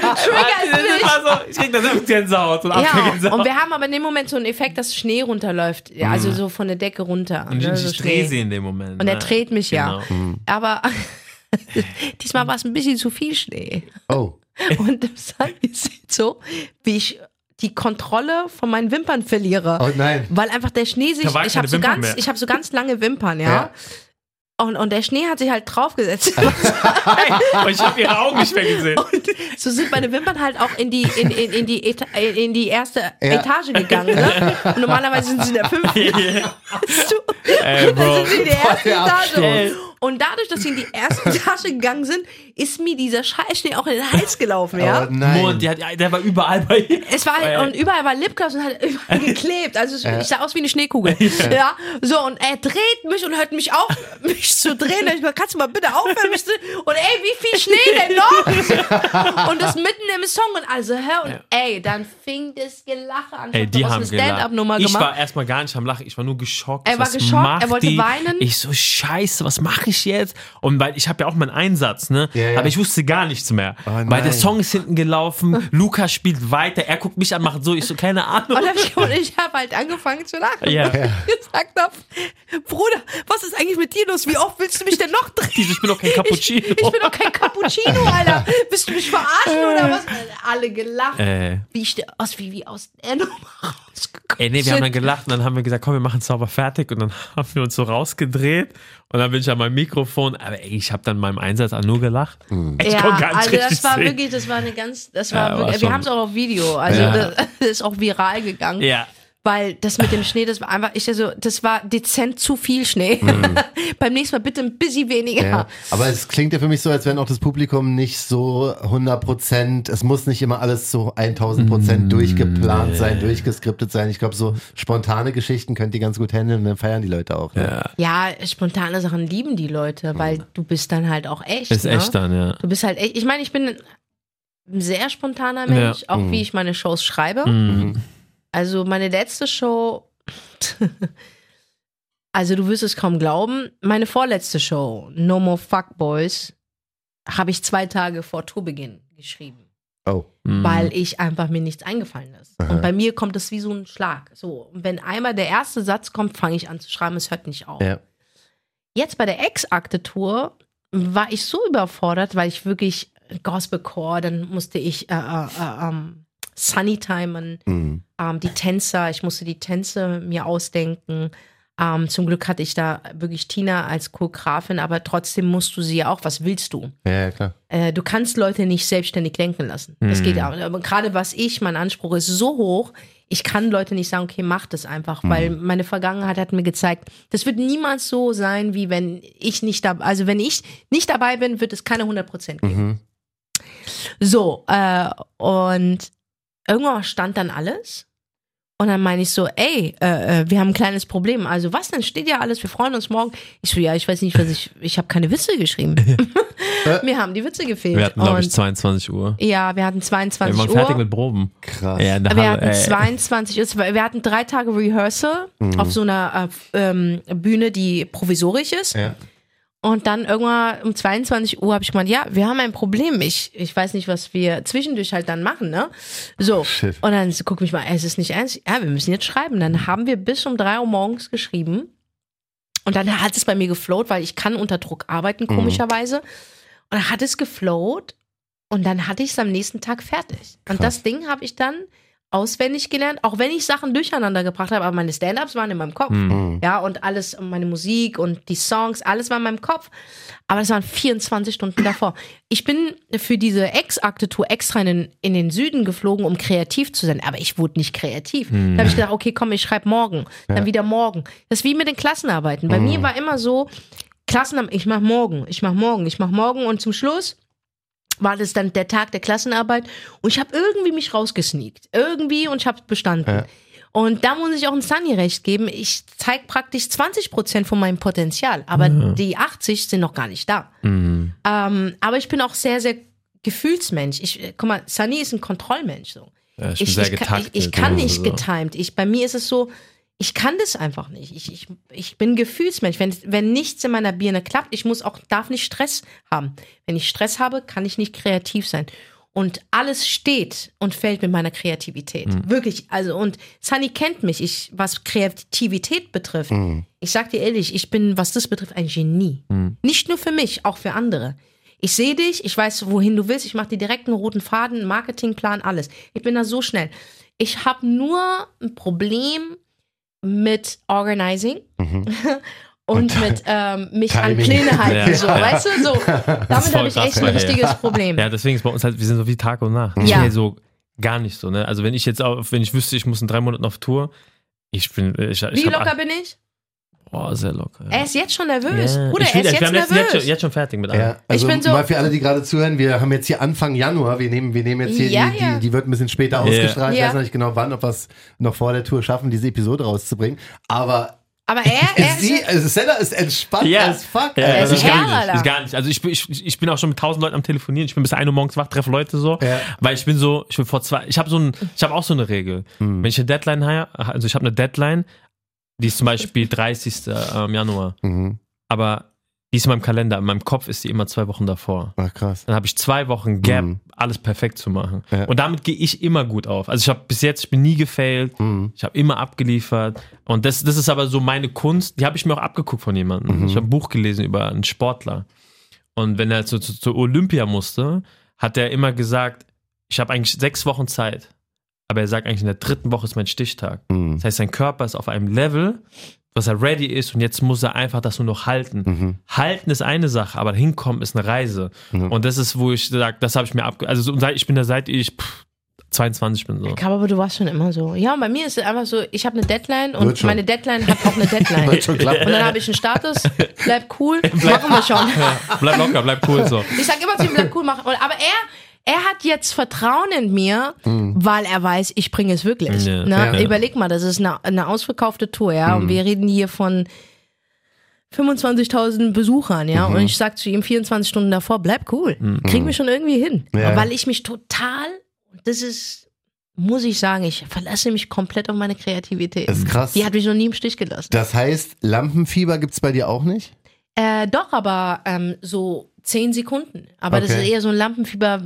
du triggerst das mich. so, ich krieg da selbst Gänsehaut und Ja, Apfelgänsehaut. und wir haben aber in dem Moment so einen Effekt, dass Schnee runterläuft. Ja, also so von der Decke runter. Und ne, ich, so ich drehe sie in dem Moment. Und er ne? dreht mich ja. Genau. Aber diesmal war es ein bisschen zu viel Schnee. Oh. Und Sunny sieht so, wie ich die Kontrolle von meinen Wimpern verliere. Oh nein. Weil einfach der Schnee sich, ich habe so ganz, ich habe so ganz lange Wimpern, ja. Ja. Und, und der Schnee hat sich halt draufgesetzt. Und ich habe ihre Augen nicht mehr gesehen. Und so sind meine Wimpern halt auch in die, in, in, in die, Eta in die erste Ja. Etage gegangen. Ne? Und normalerweise sind sie in der fünften. Weißt du? Ey, Und dann sind sie in der ersten Etage. Und dadurch, dass sie in die erste Etage gegangen sind, ist mir dieser Scheißschnee auch in den Hals gelaufen, ja. Oh nein. Mond, der, hat, der war überall bei ihr. Es war halt, und überall war Lipgloss und hat überall geklebt. Also es- ich sah aus wie eine Schneekugel. Ja. So, und er dreht mich und hört mich auf, mich zu drehen. Ich gesagt, kannst du mal bitte aufhören, mich zu Und ey, wie viel Schnee denn noch? und das mitten im Song und also hör und ey, dann fing das Gelache an. Ich Ey, die haben eine Stand-Up-Nummer gelacht. Ich gemacht. war erstmal gar nicht am Lachen, ich war nur geschockt. Er war was geschockt, macht er wollte die? weinen. Ich so, scheiße, was mache ich jetzt? Und weil ich habe ja auch meinen Einsatz, ne? Ja, ja. Aber ich wusste gar nichts mehr. Oh, weil der Song ist hinten gelaufen, Lukas spielt weiter, er guckt mich an, macht so, ich so, keine Ahnung. Und, ich, und ich habe halt angefangen zu lachen. Ja. Und gesagt hab, Bruder, was ist eigentlich mit dir los? Wie oft willst du mich denn noch drehen? Ich bin doch kein Cappuccino. Ich, ich bin doch kein Cappuccino, Alter. Willst du mich verarschen oder was? Alle gelacht. Äh. Wie ich aus, wie, wie aus der Nummer Ey, nee, wir haben dann gelacht und dann haben wir gesagt, komm, wir machen sauber fertig und dann haben wir uns so rausgedreht und dann bin ich an meinem Mikrofon, aber ey, ich habe dann meinem Einsatz an nur gelacht. Ich ja, konnte gar nicht also das war sehen. wirklich, das war eine ganz, das war, Ja, war wirklich, schon- wir haben es auch auf Video, also Ja. das, das ist auch viral gegangen. Ja. Weil das mit dem Schnee, das war einfach, ich also, das war dezent zu viel Schnee. Beim nächsten Mal bitte ein bisschen weniger. Mhm. Ja. Aber es klingt ja für mich so, als wenn auch das Publikum nicht so 100 Prozent, es muss nicht immer alles zu 1000 Mm, Prozent durchgeplant sein, durchgeskriptet sein. Ich glaube, so spontane Geschichten könnt ihr ganz gut handeln und dann feiern die Leute auch. Ne? Ja, spontane Sachen lieben die Leute, weil du bist dann halt auch echt. Ist ne? echt dann, ja. Du bist halt echt. Ich meine, ich bin ein sehr spontaner Mensch, Ja. auch wie ich meine Shows schreibe. Mhm. Also meine letzte Show. also du wirst es kaum glauben. Meine vorletzte Show, No More Fuckboys, habe ich zwei Tage vor Tourbeginn geschrieben. Oh. Mhm. weil ich einfach mir nichts eingefallen ist. Aha. Und bei mir kommt es wie so ein Schlag. So, und wenn einmal der erste Satz kommt, fange ich an zu schreiben, es hört nicht auf. Ja. Jetzt bei der Ex-Akte-Tour war ich so überfordert, weil ich wirklich Gospelcore, dann musste ich äh, äh, äh, ähm, Sunny timen, Mhm. ähm, die Tänzer, ich musste die Tänze mir ausdenken. Ähm, zum Glück hatte ich da wirklich Tina als Choreografin, aber trotzdem musst du sie ja auch, was willst du? Ja, klar. Äh, du kannst Leute nicht selbstständig lenken lassen. Das geht auch. Aber gerade was ich, mein Anspruch ist so hoch, ich kann Leute nicht sagen, okay, mach das einfach, weil meine Vergangenheit hat mir gezeigt, das wird niemals so sein, wie wenn ich nicht dabei, also wenn ich nicht dabei bin, wird es keine 100 Prozent geben. Mhm. So, äh, und irgendwann stand dann alles. Und dann meine ich so, ey, äh, äh, wir haben ein kleines Problem. Also was denn? Steht ja alles, wir freuen uns morgen. Ich so, ja, ich weiß nicht, was ich, ich habe keine Witze geschrieben. Mir haben die Witze gefehlt. Wir hatten, glaube ich, Und- 22 Uhr. ja, wir hatten Wir 22 waren Uhr. fertig mit Proben. Krass. Ja, in der wir Halle, hatten ey. 22 Uhr. Wir hatten drei Tage Rehearsal auf so einer äh, ähm, Bühne, die provisorisch ist. Ja. Und dann irgendwann um 22 Uhr habe ich gemeint, ja, wir haben ein Problem. Ich, ich weiß nicht, was wir zwischendurch halt dann machen, ne? So. Shit. Und dann guck mich mal, es ist nicht ernst. Ja, wir müssen jetzt schreiben. Dann haben wir bis um drei Uhr morgens geschrieben. Und dann hat es bei mir geflowt, weil ich kann unter Druck arbeiten, komischerweise. Und dann hat es geflowt. Und dann hatte ich es am nächsten Tag fertig. Und das Ding habe ich dann auswendig gelernt, auch wenn ich Sachen durcheinander gebracht habe, aber meine Stand-ups waren in meinem Kopf. Mhm. Ja, und alles, meine Musik und die Songs, alles war in meinem Kopf. Aber das waren 24 Stunden davor. Ich bin für diese Ex-Akte-Tour extra in den, in den Süden geflogen, um kreativ zu sein. Aber ich wurde nicht kreativ. Da habe ich gedacht, okay, komm, ich schreibe morgen. Dann wieder morgen. Das ist wie mit den Klassenarbeiten. Bei mir war immer so, Klassenarbeit, ich mach morgen, ich mach morgen, ich mach morgen und zum Schluss war das dann der Tag der Klassenarbeit und ich habe irgendwie mich rausgesneakt. Irgendwie und ich habe bestanden. Ja. Und da muss ich auch ein Sunny recht geben. Ich zeige praktisch 20 Prozent von meinem Potenzial, aber die 80 sind noch gar nicht da. Mhm. Ähm, aber ich bin auch sehr, sehr Gefühlsmensch. Ich, äh, guck mal, Sunny ist ein Kontrollmensch. So. Ja, ich Ich, ich, kann, ich, ich kann nicht so. getimed. Ich, bei mir ist es so, ich kann das einfach nicht. Ich, ich, ich bin Gefühlsmensch. Wenn, wenn nichts in meiner Birne klappt, ich muss auch, darf nicht Stress haben. Wenn ich Stress habe, kann ich nicht kreativ sein. Und alles steht und fällt mit meiner Kreativität. Mhm. Wirklich. Also, und Sunny kennt mich, ich, was Kreativität betrifft. Ich sag dir ehrlich, ich bin, was das betrifft, ein Genie. Mhm. Nicht nur für mich, auch für andere. Ich sehe dich, ich weiß, wohin du willst, ich mache dir direkt einen roten Faden, einen Marketingplan, alles. Ich bin da so schnell. Ich habe nur ein Problem mit Organizing Mhm. und mit ähm, mich an Timing. Pläne halten. Ja. So, weißt du, so. Damit habe ich echt ein richtiges Problem. Ja, deswegen ist bei uns halt, wir sind so wie Tag und Nacht. Ich Ja. bin so gar nicht so, ne? Also wenn ich jetzt auf, wenn ich wüsste, ich muss in drei Monaten auf Tour, ich bin, ich, ich Wie locker bin ich? Boah, sehr locker. Er ist jetzt schon nervös. Ja. Bruder, ich bin, er ist ich, jetzt nervös. jetzt, schon, jetzt schon fertig mit allem. Ja, also bin so- mal für alle, die gerade zuhören, wir haben jetzt hier Anfang Januar, wir nehmen, wir nehmen jetzt hier, Ja, die, ja. Die, die wird ein bisschen später Ja. ausgestrahlt, ich Ja. weiß noch nicht genau wann, ob wir es noch vor der Tour schaffen, diese Episode rauszubringen, aber Aber er, er sie, ist, also Senna ist entspannt Ja. as fuck. Ja, Er das ist ist gar nicht. Alter. Ist gar nicht. Also ich bin, ich, ich bin auch schon mit tausend Leuten am Telefonieren. Ich bin bis 1 Uhr morgens wach, treffe Leute so. Ja. Weil ich bin so, ich bin vor zwei, ich habe so ein, ich habe auch so eine Regel. Hm. Wenn ich eine Deadline habe, also ich habe eine Deadline, die ist zum Beispiel 30. ähm, Januar. Mhm. Aber die ist in meinem Kalender, in meinem Kopf ist die immer zwei Wochen davor. Ach krass. Dann habe ich zwei Wochen Gap, Mhm. alles perfekt zu machen. Ja. Und damit gehe ich immer gut auf. Also ich habe bis jetzt, ich bin nie gefailt. Mhm. Ich habe immer abgeliefert. Und das, das ist aber so meine Kunst. Die habe ich mir auch abgeguckt von jemandem. Mhm. Ich habe ein Buch gelesen über einen Sportler. Und wenn er zu, zu, zu Olympia musste, hat er immer gesagt, ich habe eigentlich sechs Wochen Zeit. Aber er sagt eigentlich, in der dritten Woche ist mein Stichtag. Mhm. Das heißt, sein Körper ist auf einem Level, was er ready ist und jetzt muss er einfach das nur noch halten. Mhm. Halten ist eine Sache, aber hinkommen ist eine Reise. Und das ist, wo ich sage, das habe ich mir abge... Also ich bin da seit ich pff, 22 bin so. Ich glaube, aber du warst schon immer so. Ja, und bei mir ist es einfach so, ich habe eine Deadline und meine Deadline hat auch eine Deadline. Wird schon klappen. Und dann habe ich einen Status, bleib cool, machen wir schon. Bleib locker, bleib cool so. Ich sag immer zu ihm, bleib cool, machen. Aber er, er hat jetzt Vertrauen in mir, weil er weiß, ich bringe es wirklich. Ja. Ne? Ja. Überleg mal, das ist eine, eine ausverkaufte Tour, ja, und wir reden hier von 25.000 Besuchern, ja, und ich sag zu ihm 24 Stunden davor, bleib cool, kriegen wir schon irgendwie hin. Ja. Weil ich mich total, das ist, muss ich sagen, ich verlasse mich komplett auf meine Kreativität. Das ist krass. Die hat mich noch nie im Stich gelassen. Das heißt, Lampenfieber gibt's bei dir auch nicht? Äh, doch, aber ähm, so zehn Sekunden. Aber das Okay. ist eher so ein Lampenfieber.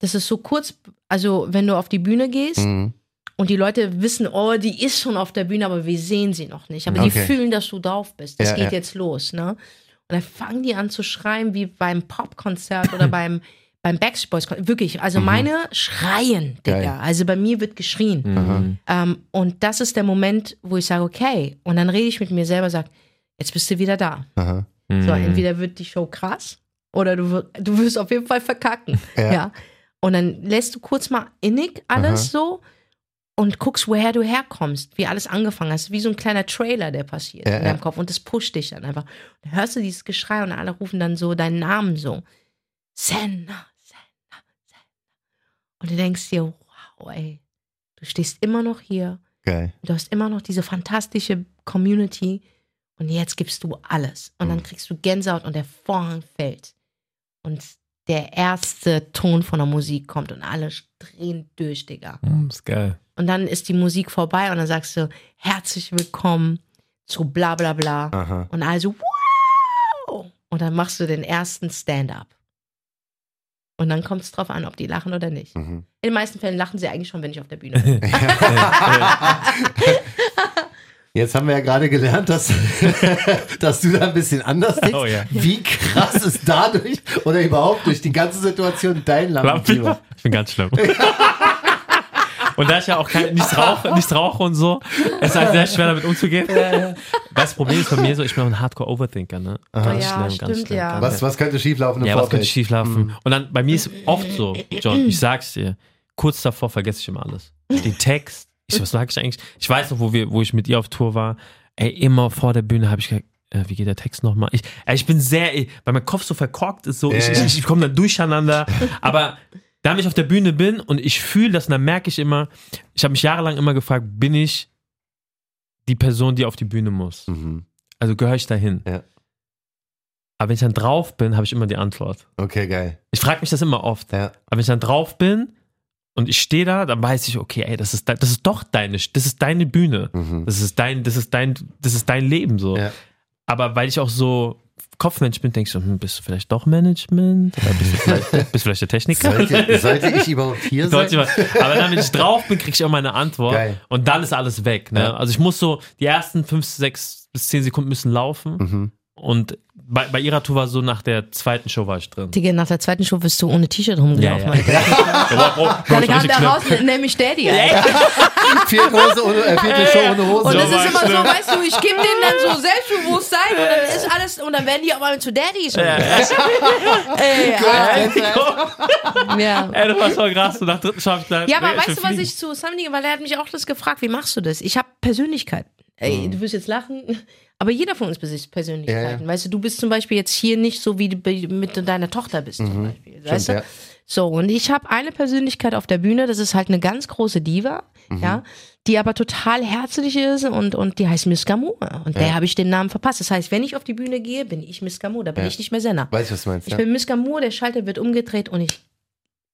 Das ist so kurz, also wenn du auf die Bühne gehst Mhm. und die Leute wissen, oh, die ist schon auf der Bühne, aber wir sehen sie noch nicht. Aber die Okay. fühlen, dass du drauf bist. Das Ja, geht ja. jetzt los, ne? Und dann fangen die an zu schreien wie beim Popkonzert oder beim beim Backstreet Boys. Wirklich, also meine schreien, Digga. Mhm. Geil. Also bei mir wird geschrien. Ähm, und das ist der Moment, wo ich sage, okay. Und dann rede ich mit mir selber, sage, jetzt bist du wieder da. Aha. So, Mhm. entweder wird die Show krass oder du, wir- du wirst auf jeden Fall verkacken. Ja. Ja. Und dann lässt du kurz mal innig alles so und guckst, woher du herkommst, wie alles angefangen hast. Wie so ein kleiner Trailer, der passiert Ja, in deinem ja. Kopf. Und das pusht dich dann einfach. Dann hörst du dieses Geschrei und alle rufen dann so deinen Namen so. Senna, Senna, Senna. Und du denkst dir, wow, ey, du stehst immer noch hier. Geil. Du hast immer noch diese fantastische Community und jetzt gibst du alles. Und Mhm. dann kriegst du Gänsehaut und der Vorhang fällt. Und der erste Ton von der Musik kommt und alle drehen durch, Digga. Mhm, ist geil. Und dann ist die Musik vorbei und dann sagst du, herzlich willkommen zu bla bla bla. Aha. Und also, wow! Und dann machst du den ersten Stand-up. Und dann kommt es drauf an, ob die lachen oder nicht. Mhm. In den meisten Fällen lachen sie eigentlich schon, wenn ich auf der Bühne bin. Jetzt haben wir ja gerade gelernt, dass, dass du da ein bisschen anders denkst. Oh ja. Wie krass ist dadurch oder überhaupt durch die ganze Situation dein Lampenfieber? Ich bin ganz schlimm. Und da ich ja auch kein, nichts, rauche, nichts rauche und so, ist halt sehr schwer damit umzugehen. Das Problem ist bei mir so, ich bin auch ein Hardcore-Overthinker, ne? Ganz Ja, stimmt, ja. Was, was könnte schieflaufen im Ja, was Vorfeld? könnte schief laufen? Und dann, bei mir ist oft so, John, ich sag's dir, kurz davor vergesse ich immer alles. Den Text, ich, was sag ich eigentlich? Ich weiß noch, wo, wir, wo ich mit ihr auf Tour war, ey, immer vor der Bühne habe ich gesagt, äh, wie geht der Text nochmal? Ich, ey, ich bin sehr, weil mein Kopf so verkorkt ist, so, ich, ich, ich, komme dann durcheinander, aber da ich auf der Bühne bin und ich fühle das, und dann merke ich immer, ich habe mich jahrelang immer gefragt, bin ich die Person, die auf die Bühne muss? Mhm. Also gehöre ich dahin? Ja. Aber wenn ich dann drauf bin, habe ich immer die Antwort. Okay, geil. Ich frage mich das immer oft. Ja. Aber wenn ich dann drauf bin und ich stehe da, dann weiß ich, okay, ey, das ist, das ist doch deine, das ist deine Bühne. Mhm. Das ist dein, das ist dein, das ist dein Leben so. Ja. Aber weil ich auch so Kopfmensch bin, denke ich so, hm, bist du vielleicht doch Management? Oder bist du vielleicht, bist du vielleicht der Techniker? Sollte, sollte ich überhaupt hier sein? Aber dann, wenn ich drauf bin, kriege ich auch meine Antwort. Geil. Und dann ist alles weg. Ne? Ja. Also ich muss so, die ersten fünf, sechs bis zehn Sekunden müssen laufen. Mhm. Und bei, bei ihrer Tour war so, nach der zweiten Show war ich drin. Digga, nach der zweiten Show bist du ohne T-Shirt rumgelaufen. Ja, ja. Alter. Bro, Bro, Bro, Dann kam schlimm. raus, nämlich Daddy. Alter. Vierte, Hose ohne, äh, vierte Show ohne Hose. Und war ist immer so, weißt du, ich gebe denen dann so Selbstbewusstsein und dann ist alles, und dann werden die auf einmal zu Daddys. Ja, Ey, ja. ja. Ey, das war so krass. Und nach dritten Show hab ich gedacht, Ja, aber weißt will du, was ich zu Sammy, weil er hat mich auch das gefragt, wie machst du das? Ich habe Persönlichkeit. Ey, du wirst jetzt lachen, aber jeder von uns besitzt Persönlichkeiten. Ja, ja. Weißt du, du bist zum Beispiel jetzt hier nicht so, wie du mit deiner Tochter bist, zum Beispiel. weißt du? ja. So, und ich habe eine Persönlichkeit auf der Bühne, das ist halt eine ganz große Diva, ja, die aber total herzlich ist und, und die heißt Miss Gamour. Und der habe ich den Namen verpasst. Das heißt, wenn ich auf die Bühne gehe, bin ich Miss Gamour, da bin Ja. ich nicht mehr Senna. Weiß ich, was du meinst. Ich Ja. bin Miss Gamour, der Schalter wird umgedreht und ich,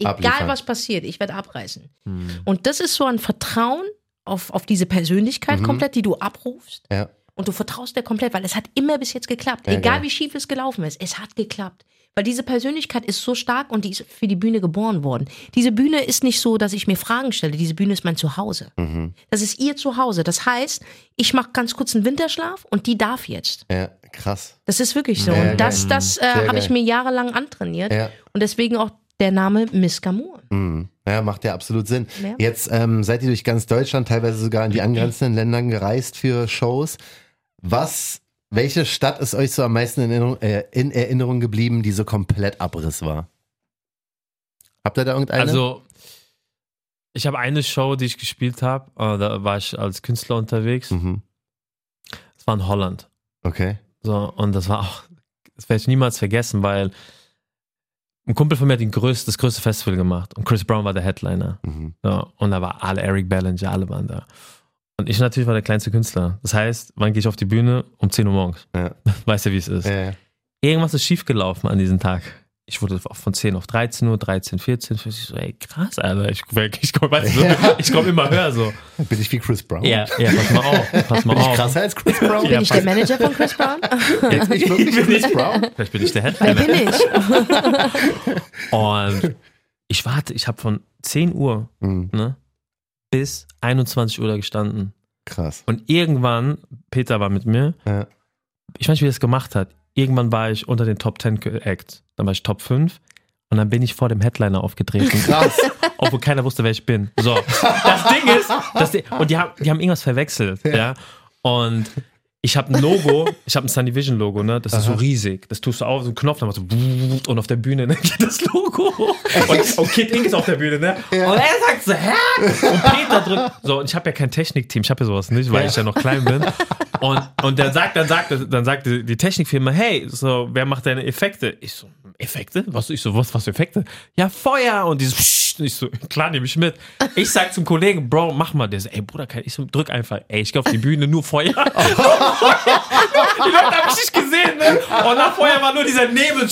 egal Abliefern. was passiert, ich werde abreißen. Hm. Und das ist so ein Vertrauen auf, auf diese Persönlichkeit Mhm. komplett, die du abrufst. Ja. Und du vertraust der komplett, weil es hat immer bis jetzt geklappt. Ja, Egal wie schief es gelaufen ist, es hat geklappt. Weil diese Persönlichkeit ist so stark und die ist für die Bühne geboren worden. Diese Bühne ist nicht so, dass ich mir Fragen stelle. Diese Bühne ist mein Zuhause. Mhm. Das ist ihr Zuhause. Das heißt, ich mache ganz kurz einen Winterschlaf und die darf jetzt. ja, krass. Das ist wirklich so. Ja, und das, das äh, habe ich mir jahrelang antrainiert. Und deswegen auch der Name Miss Gamour. Mhm. Ja, macht ja absolut Sinn. Ja. Jetzt ähm, seid ihr durch ganz Deutschland, teilweise sogar in die angrenzenden Ländern gereist für Shows. Was, welche Stadt ist euch so am meisten in Erinnerung, äh, in Erinnerung geblieben, die so komplett Abriss war? Habt ihr da irgendeine? Also, ich habe eine Show, die ich gespielt habe. äh, Da war ich als Künstler unterwegs. mhm. Das war in Holland. Okay. So, und das war auch, das werde ich niemals vergessen, weil ein Kumpel von mir hat den größte, das größte Festival gemacht und Chris Brown war der Headliner. Mhm. So, und da war alle, Eric Ballinger, alle waren da. Und ich natürlich war der kleinste Künstler. Das heißt, wann gehe ich auf die Bühne? Um 10 Uhr morgens. Ja. Weißt du, wie es ist? Ja, ja. Irgendwas ist schiefgelaufen an diesem Tag. Ich wurde von 10 auf 13 Uhr, 13, 14. Ich so, ey, krass, Alter. Ich, ich komme weißt du, ich komm immer höher so. Bin ich wie Chris Brown? Ja, ja, pass mal auf. Pass mal Bin ich auf. krasser als Chris Brown? Ja, Bin ich der Manager von Chris Brown? Jetzt bin ich wirklich Chris Brown? Vielleicht bin ich der Wer Headliner. bin ich? Und ich warte, ich habe von 10 Uhr Mhm. ne, bis 21 Uhr da gestanden. Krass. Und irgendwann, Peter war mit mir, Ja. ich weiß nicht, wie er das gemacht hat. Irgendwann war ich unter den Top 10 Acts. Dann war ich Top 5 und dann bin ich vor dem Headliner aufgetreten. Krass. obwohl keiner wusste, wer ich bin. So, das Ding ist, das Ding, und die haben, die haben irgendwas verwechselt, ja. Und ich habe ein Logo, ich habe ein Sunny Vision Logo, ne? Das ist so riesig. Das tust du auf, so einen Knopf, dann machst du und auf der Bühne ne, geht das Logo. Und, und Kid Ink ist auf der Bühne, ne? Und er sagt so, hä? Und Peter drückt. So, und ich habe ja kein Technikteam, ich habe ja sowas nicht, weil ich ja noch klein bin. Und, und dann sagt, dann sagt, dann sagt die die Technikfirma, hey, so, wer macht deine Effekte? Ich so, Effekte? Was? Ich so, was, was für Effekte? Ja, Feuer und dieses Psst. Ich so, klar, nehme ich mit. Ich sag zum Kollegen, Bro, mach mal. Der so, ey, Bruder, ich so, drück einfach. Ey, ich gehe auf die Bühne, nur Feuer. die Leute haben mich nicht gesehen, ne? Und nach Feuer war nur dieser Nebel.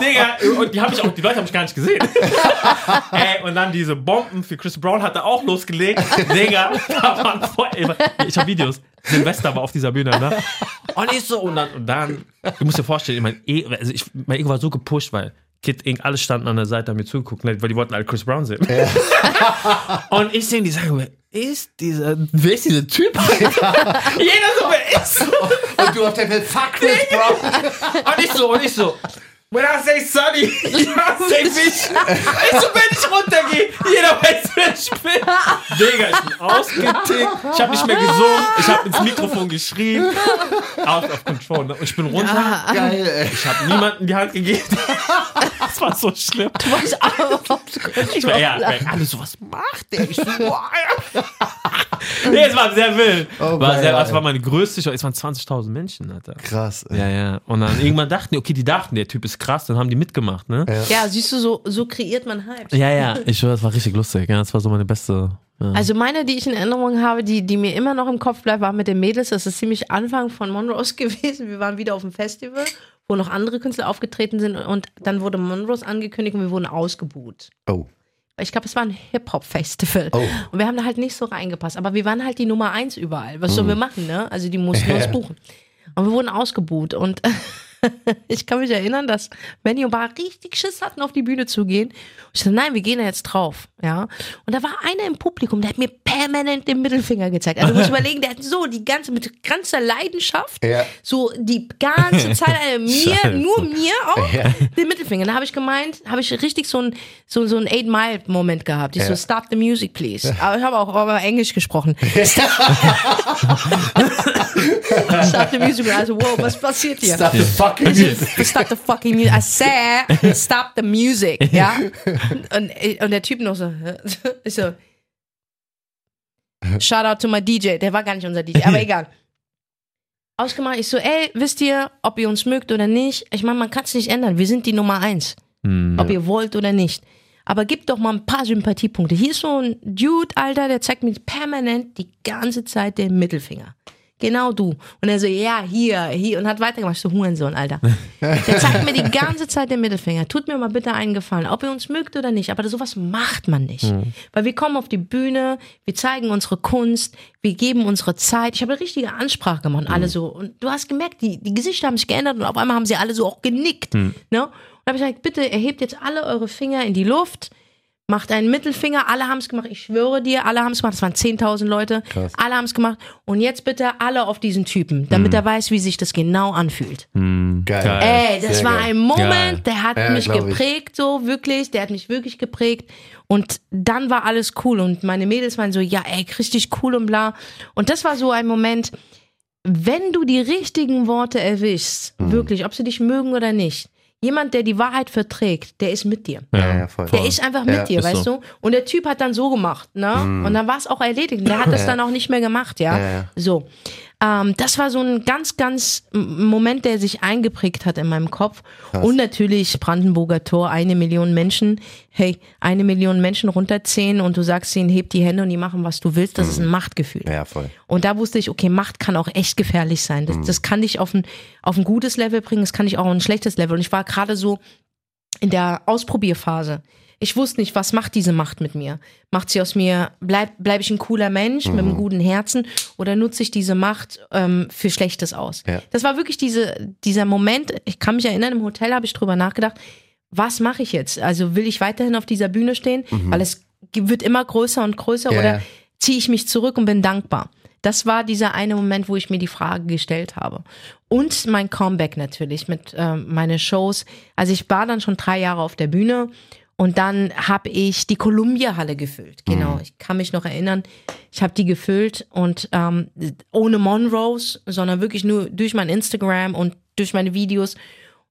Digga, und die haben mich auch, die Leute haben mich gar nicht gesehen. ey, und dann diese Bomben für Chris Brown hat er auch losgelegt. Digga, da waren Feuer. Ich habe Videos. Silvester war auf dieser Bühne, ne? Und ich so, und dann, und dann du musst dir vorstellen, mein, e also ich, mein Ego war so gepusht, weil Kid Ink, alle standen an der Seite, haben mir zugeguckt, ne, weil die wollten alle Chris Brown sehen. und ich sehe die sagen, wer ist dieser, wer ist dieser Typ? Jeder so, wer ist so? Und du auf der Welt, fuck Chris Brown. Und ich so, und ich so, when I say Sunny, I say Fish. Ich so, wenn ich runtergehe, jeder weiß, wer ich bin. Digga, ich bin ausgetickt. Ich habe nicht mehr gesungen. Ich habe ins Mikrofon geschrien. Out of control. ne? Und ich bin runter. Geil, ey. Ich habe niemandem die Hand gegeben. Das war so schlimm. Du warst auch Ich war, ja, alle so, was macht der? Ich so, boah. nee, es war sehr wild. Oh, war geil, sehr, es ey. war meine größte Show. Es waren 20.000 Menschen, Alter. Krass. Ey. Ja, ja. Und dann irgendwann dachten die, okay, die dachten, der Typ ist krass, dann haben die mitgemacht, ne? Ja, siehst du, so, so kreiert man Hype. Ja, ja. Ich das war richtig lustig. Ja, das war so meine beste. Ja. Also meine, die ich in Erinnerung habe, die, die mir immer noch im Kopf bleibt, war mit den Mädels. Das ist ziemlich Anfang von Monrose gewesen. Wir waren wieder auf dem Festival, wo noch andere Künstler aufgetreten sind und dann wurde Monrose angekündigt und wir wurden ausgebuht. Oh. Ich glaube, es war ein Hip-Hop-Festival. Oh. Und wir haben da halt nicht so reingepasst. Aber wir waren halt die Nummer eins überall. Was sollen wir machen, ne? Also die mussten uns buchen. Und wir wurden ausgebuht. Und ich kann mich erinnern, dass Benny und Bar richtig Schiss hatten, auf die Bühne zu gehen. Und ich dachte, nein, wir gehen da jetzt drauf. Ja. Und da war einer im Publikum, der hat mir permanent den Mittelfinger gezeigt. Also du musst überlegen, der hat so die ganze, mit ganzer Leidenschaft, Ja. so die ganze Zeit äh, mir, nur mir auch, den Mittelfinger. Da habe ich gemeint, habe ich richtig so ein, so, so ein Eight-Mile-Moment gehabt. Ich so, stop the music, please. Aber ich habe auch aber Englisch gesprochen. stop the music. Also, wow, was passiert hier? Stop the fucking music. Stop the fucking music. I said, stop the music. Ja. Und, und der Typ noch so, ich so, shout out to my DJ. Der war gar nicht unser DJ, aber egal. Ausgemacht, ich so, ey, wisst ihr, ob ihr uns mögt oder nicht? Ich meine, man kann es nicht ändern. Wir sind die Nummer eins. Ob ihr wollt oder nicht. Aber gebt doch mal ein paar Sympathiepunkte. Hier ist so ein Dude, Alter, der zeigt mir permanent die ganze Zeit den Mittelfinger. Genau du. Und er so, ja, hier, hier. Und hat weitergemacht. Ich so, Hurensohn, Alter. Der zeigt mir die ganze Zeit den Mittelfinger. Tut mir mal bitte einen Gefallen, ob ihr uns mögt oder nicht. Aber sowas macht man nicht. Weil wir kommen auf die Bühne, wir zeigen unsere Kunst, wir geben unsere Zeit. Ich habe eine richtige Ansprache gemacht. und Alle so. Und du hast gemerkt, die, die Gesichter haben sich geändert und auf einmal haben sie alle so auch genickt. Ne? Und da habe ich gesagt, bitte erhebt jetzt alle eure Finger in die Luft. Macht einen Mittelfinger, alle haben es gemacht, ich schwöre dir, alle haben es gemacht, es waren 10.000 Leute, alle haben es gemacht und jetzt bitte alle auf diesen Typen, damit er weiß, wie sich das genau anfühlt. Geil. Geil. Ey, das Sehr war geil. ein Moment, Geil. der hat Ja, mich glaub ich. geprägt, so wirklich, der hat mich wirklich geprägt. Und dann war alles cool und meine Mädels waren so, ja, ey, richtig cool und bla. Und das war so ein Moment, wenn du die richtigen Worte erwischst, Mhm. wirklich, ob sie dich mögen oder nicht, jemand, der die Wahrheit verträgt, der ist mit dir. Ja, ja, voll. Der ist einfach mit Ja, dir, weißt so. du? Und der Typ hat dann so gemacht, ne? Und dann war es auch erledigt. Der hat das dann auch nicht mehr gemacht, ja? Ja, ja. So. Ähm, das war so ein ganz, ganz Moment, der sich eingeprägt hat in meinem Kopf. Und natürlich Brandenburger Tor, eine Million Menschen. Hey, eine Million Menschen runterziehen und du sagst ihnen, heb die Hände und die machen, was du willst. Das ist ein Machtgefühl. Ja, voll. Und da wusste ich, okay, Macht kann auch echt gefährlich sein. Das, das kann dich auf ein, auf ein gutes Level bringen, das kann dich auch auf ein schlechtes Level. Und ich war gerade so in der Ausprobierphase. Ich wusste nicht, was macht diese Macht mit mir? Macht sie aus mir, bleib, bleib ich ein cooler Mensch mit einem guten Herzen oder nutze ich diese Macht ähm, für Schlechtes aus? Ja. Das war wirklich diese, dieser Moment, ich kann mich erinnern, im Hotel habe ich drüber nachgedacht, was mache ich jetzt? Also will ich weiterhin auf dieser Bühne stehen, weil es wird immer größer und größer Ja, oder ziehe ich mich zurück und bin dankbar? Das war dieser eine Moment, wo ich mir die Frage gestellt habe. Und mein Comeback natürlich mit ähm, meine Shows. Also ich war dann schon drei Jahre auf der Bühne und dann habe ich die Columbia-Halle gefüllt. Genau, ich kann mich noch erinnern. Ich habe die gefüllt und ähm, ohne Monroes, sondern wirklich nur durch mein Instagram und durch meine Videos,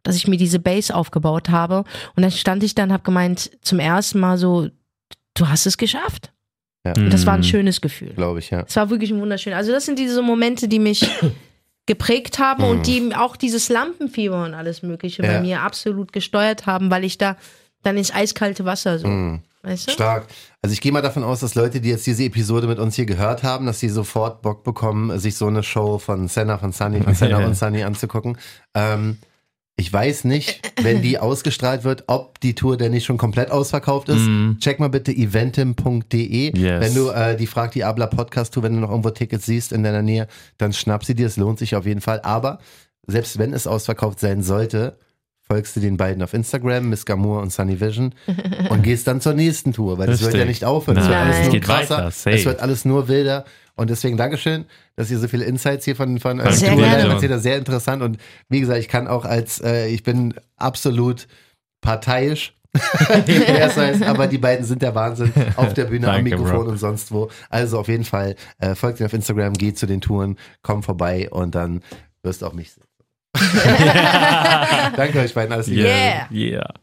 dass ich mir diese Base aufgebaut habe. Und dann stand ich dann, habe gemeint, zum ersten Mal so, du hast es geschafft. Ja. Und das war ein schönes Gefühl. Glaube ich, ja. Es war wirklich ein wunderschön. Also das sind diese Momente, die mich geprägt haben und die auch dieses Lampenfieber und alles Mögliche Ja. bei mir absolut gesteuert haben, weil ich da dann ins eiskalte Wasser so, weißt du? Stark. Also ich gehe mal davon aus, dass Leute, die jetzt diese Episode mit uns hier gehört haben, dass sie sofort Bock bekommen, sich so eine Show von Senna, von Sunny, von Senna und Sunny anzugucken. Ähm, ich weiß nicht, wenn die ausgestrahlt wird, ob die Tour denn nicht schon komplett ausverkauft ist. Check mal bitte eventim.de. Yes. Wenn du äh, die Frag die Abla Podcast Tour, wenn du noch irgendwo Tickets siehst in deiner Nähe, dann schnapp sie dir, es lohnt sich auf jeden Fall. Aber selbst wenn es ausverkauft sein sollte, folgst du den beiden auf Instagram, Miss Gamour und Sunny Vision und gehst dann zur nächsten Tour, weil das wird Richtig. ja nicht aufhören. Es wird alles Es nur geht krasser, weiter, es wird alles nur wilder und deswegen Dankeschön, dass ihr so viele Insights hier von, von Tourleiter gerne. erzählt habt. Sehr interessant und wie gesagt, ich kann auch als, äh, ich bin absolut parteiisch. Es heißt, aber die beiden sind der Wahnsinn auf der Bühne, am Mikrofon Bro. und sonst wo. Also auf jeden Fall äh, folgt ihnen auf Instagram, geht zu den Touren, komm vorbei und dann wirst du auch mich sehen. Danke euch beiden, alles Liebe. Yeah. Yeah.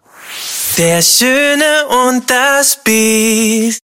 Der Schöne und das Biest.